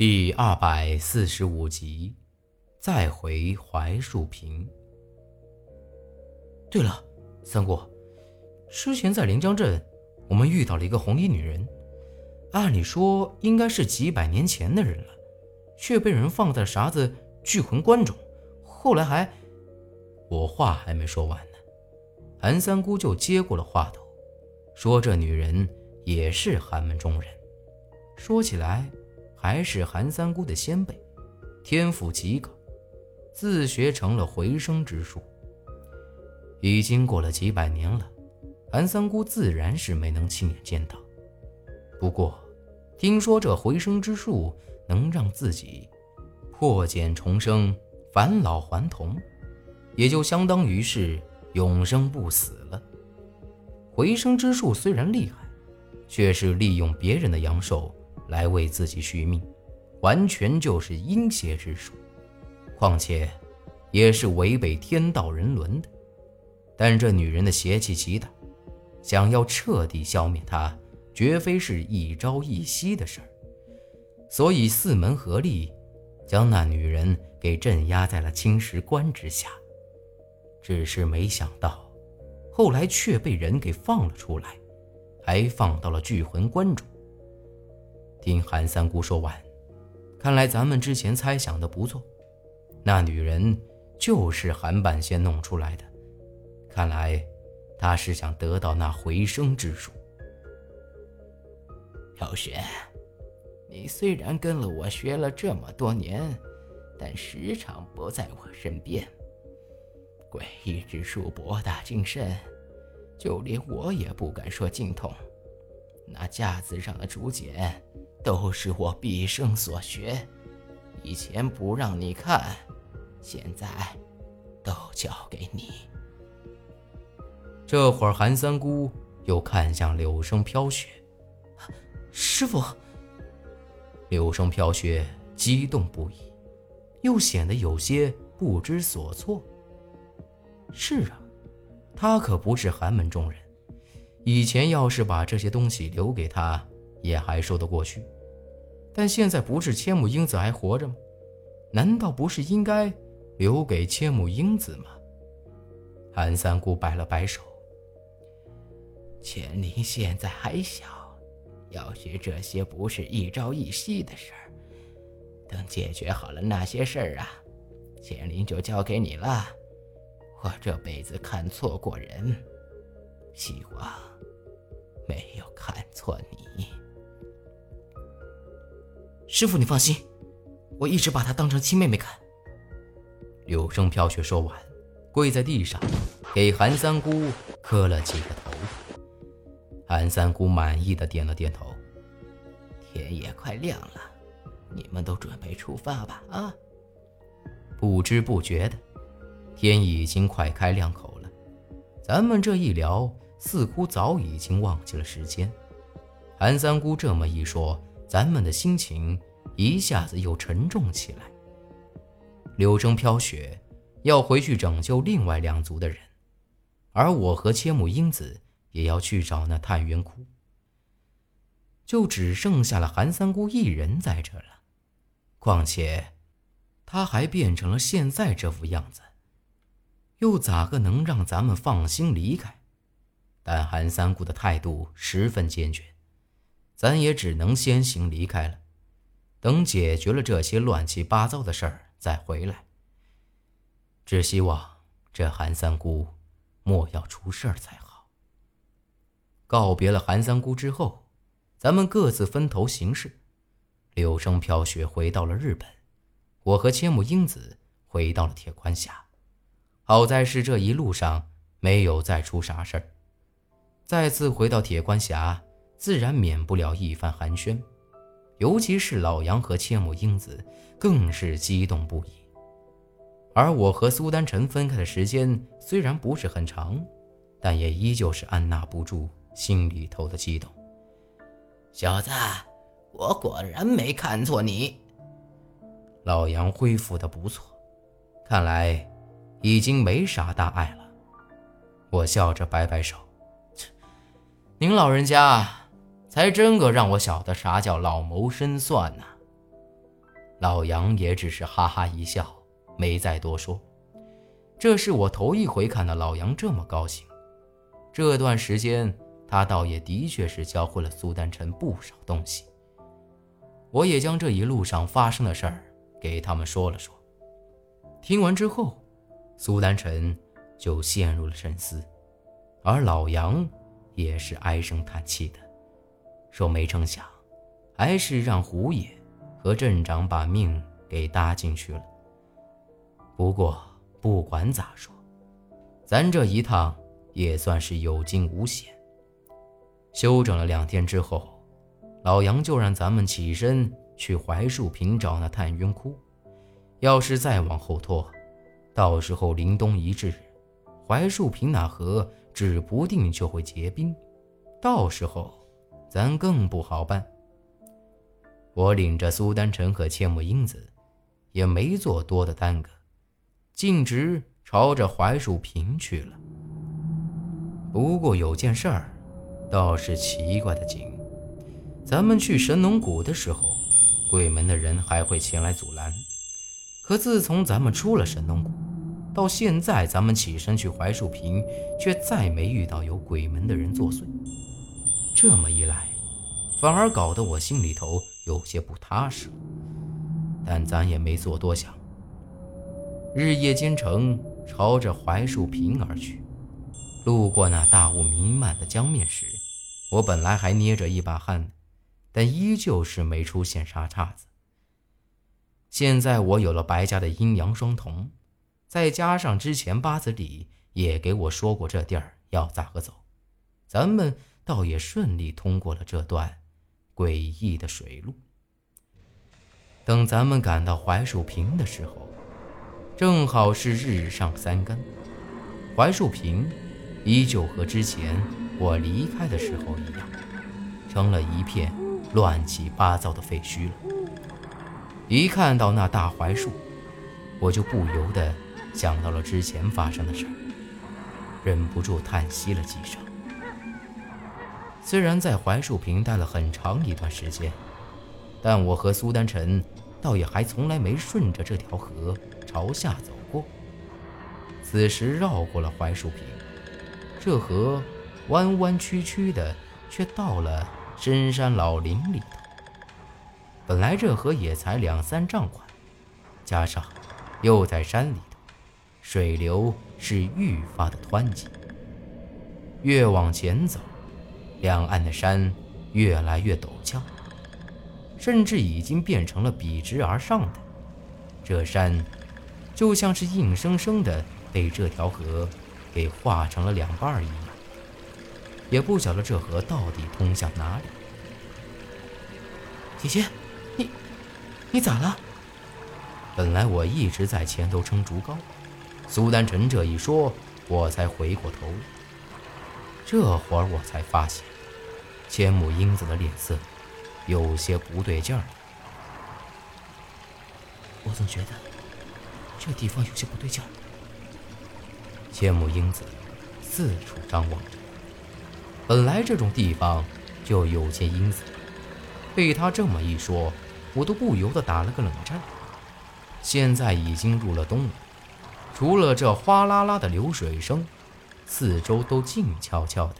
第二百四十五集，再回槐树坪。对了，三姑，之前在临江镇，我们遇到了一个红衣女人，按理说应该是几百年前的人了，却被人放在啥子聚魂棺中。后来还……我话还没说完呢，韩三姑就接过了话头，说这女人也是寒门中人。说起来，还是韩三姑的先辈，天赋极高，自学成了回声之术。已经过了几百年了，韩三姑自然是没能亲眼见到。不过，听说这回声之术能让自己破茧重生、返老还童，也就相当于是永生不死了。回声之术虽然厉害，却是利用别人的阳寿来为自己续命，完全就是阴邪之术。况且，也是违背天道人伦的。但这女人的邪气极大，想要彻底消灭她，绝非是一朝一夕的事儿。所以四门合力，将那女人给镇压在了青石关之下。只是没想到，后来却被人给放了出来，还放到了聚魂关中。听韩三姑说完，看来咱们之前猜想的不错，那女人就是韩半仙弄出来的。看来，他是想得到那回生之术。老玄，你虽然跟了我学了这么多年，但时常不在我身边。诡异之术博大精深，就连我也不敢说精通。那架子上的竹简，都是我毕生所学，以前不让你看，现在都交给你。这会儿，韩三姑又看向柳生飘雪，师傅。柳生飘雪激动不已，又显得有些不知所措。是啊，他可不是寒门中人，以前要是把这些东西留给他，也还说得过去。但现在不是千木英子还活着吗？难道不是应该留给千木英子吗？韩三姑摆了摆手。千灵现在还小，要学这些不是一朝一夕的事儿。等解决好了那些事儿啊，千灵就交给你了。我这辈子看错过人，希望没有看错你。师傅，你放心，我一直把她当成亲妹妹看。柳生飘雪说完，跪在地上，给韩三姑磕了几个头。韩三姑满意的点了点头。天也快亮了，你们都准备出发吧。啊！不知不觉的，天已经快开亮口了。咱们这一聊，似乎早已经忘记了时间。韩三姑这么一说，咱们的心情一下子又沉重起来。柳生飘雪要回去拯救另外两族的人，而我和千木英子。也要去找那探元窟，就只剩下了韩三姑一人在这了。况且，他还变成了现在这副样子，又咋个能让咱们放心离开？但韩三姑的态度十分坚决，咱也只能先行离开了。等解决了这些乱七八糟的事儿再回来。只希望这韩三姑莫要出事儿才好。告别了韩三姑之后，咱们各自分头行事。柳生飘雪回到了日本，我和千木英子回到了铁关峡。好在是这一路上没有再出啥事儿。再次回到铁关峡，自然免不了一番寒暄，尤其是老杨和千木英子更是激动不已。而我和苏丹晨分开的时间虽然不是很长，但也依旧是按捺不住。心里头的激动，小子，我果然没看错你。老杨恢复的不错，看来已经没啥大碍了。我笑着摆摆手，您老人家才真个让我晓得啥叫老谋深算呢。老杨也只是哈哈一笑，没再多说。这是我头一回看到老杨这么高兴。这段时间，他倒也的确是教会了苏丹臣不少东西。我也将这一路上发生的事儿给他们说了说。听完之后，苏丹臣就陷入了沉思，而老杨也是唉声叹气的，说：“没成想，还是让胡爷和镇长把命给搭进去了。不过不管咋说，咱这一趟也算是有惊无险。”休整了两天之后。老杨就让咱们起身去槐树坪找那探云窟。要是再往后拖，到时候凛冬一至，槐树坪那河指不定就会结冰，到时候咱更不好办。我领着苏丹臣和千木英子，也没做多的耽搁，径直朝着槐树坪去了。不过有件事儿，倒是奇怪的紧。咱们去神农谷的时候，鬼门的人还会前来阻拦。可自从咱们出了神农谷，到现在咱们起身去槐树坪，却再没遇到有鬼门的人作祟。这么一来，反而搞得我心里头有些不踏实。但咱也没做多想，日夜兼程，朝着槐树坪而去。路过那大雾弥漫的江面时，我本来还捏着一把汗。但依旧是没出现啥岔子。现在我有了白家的阴阳双瞳，再加上之前八字里也给我说过这地儿要咋个走，咱们倒也顺利通过了这段诡异的水路。等咱们赶到槐树坪的时候，正好是日上三竿，槐树坪依旧和之前我离开的时候一样，成了一片。乱七八糟的废墟了。一看到那大槐树，我就不由得想到了之前发生的事儿，忍不住叹息了几声。虽然在槐树坪待了很长一段时间，但我和苏丹臣倒也还从来没顺着这条河朝下走过。此时绕过了槐树坪，这河弯弯曲曲的，却到了。深山老林里头，本来这河也才两三丈宽，加上又在山里头，水流是愈发的湍急。越往前走，两岸的山越来越陡峭，甚至已经变成了笔直而上的。这山就像是硬生生的被这条河给划成了两半一样。也不晓得这河到底通向哪里。姐姐，你，你咋了？本来我一直在前头撑竹篙，苏丹臣这一说，我才回过头。这会儿我才发现，千木英子的脸色有些不对劲儿。我总觉得这地方有些不对劲儿。千木英子四处张望着。本来这种地方就有些阴森，被他这么一说，我都不由得打了个冷战。现在已经入了冬了，除了这哗啦啦的流水声，四周都静悄悄的，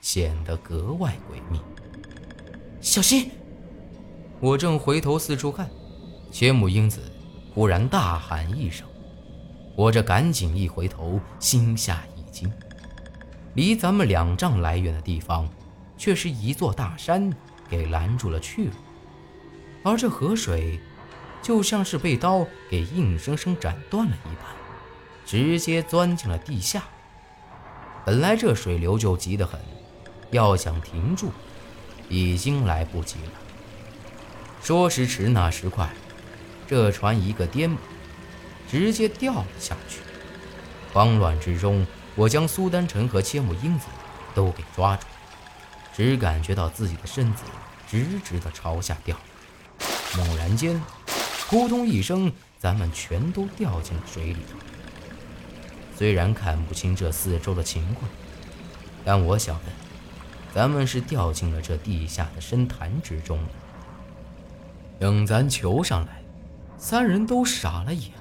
显得格外诡秘。小心！我正回头四处看，千木英子忽然大喊一声，我这赶紧一回头，心下一惊。离咱们两丈来远的地方，却是一座大山给拦住了去路，而这河水，就像是被刀给硬生生斩断了一般，直接钻进了地下。本来这水流就急得很，要想停住，已经来不及了。说时迟，那时快，这船一个颠簸，直接掉了下去。慌乱之中。我将苏丹臣和千木英子都给抓住，只感觉到自己的身子直直的朝下掉。猛然间，扑通一声，咱们全都掉进了水里。虽然看不清这四周的情况，但我晓得，咱们是掉进了这地下的深潭之中了。等咱求上来，三人都傻了眼。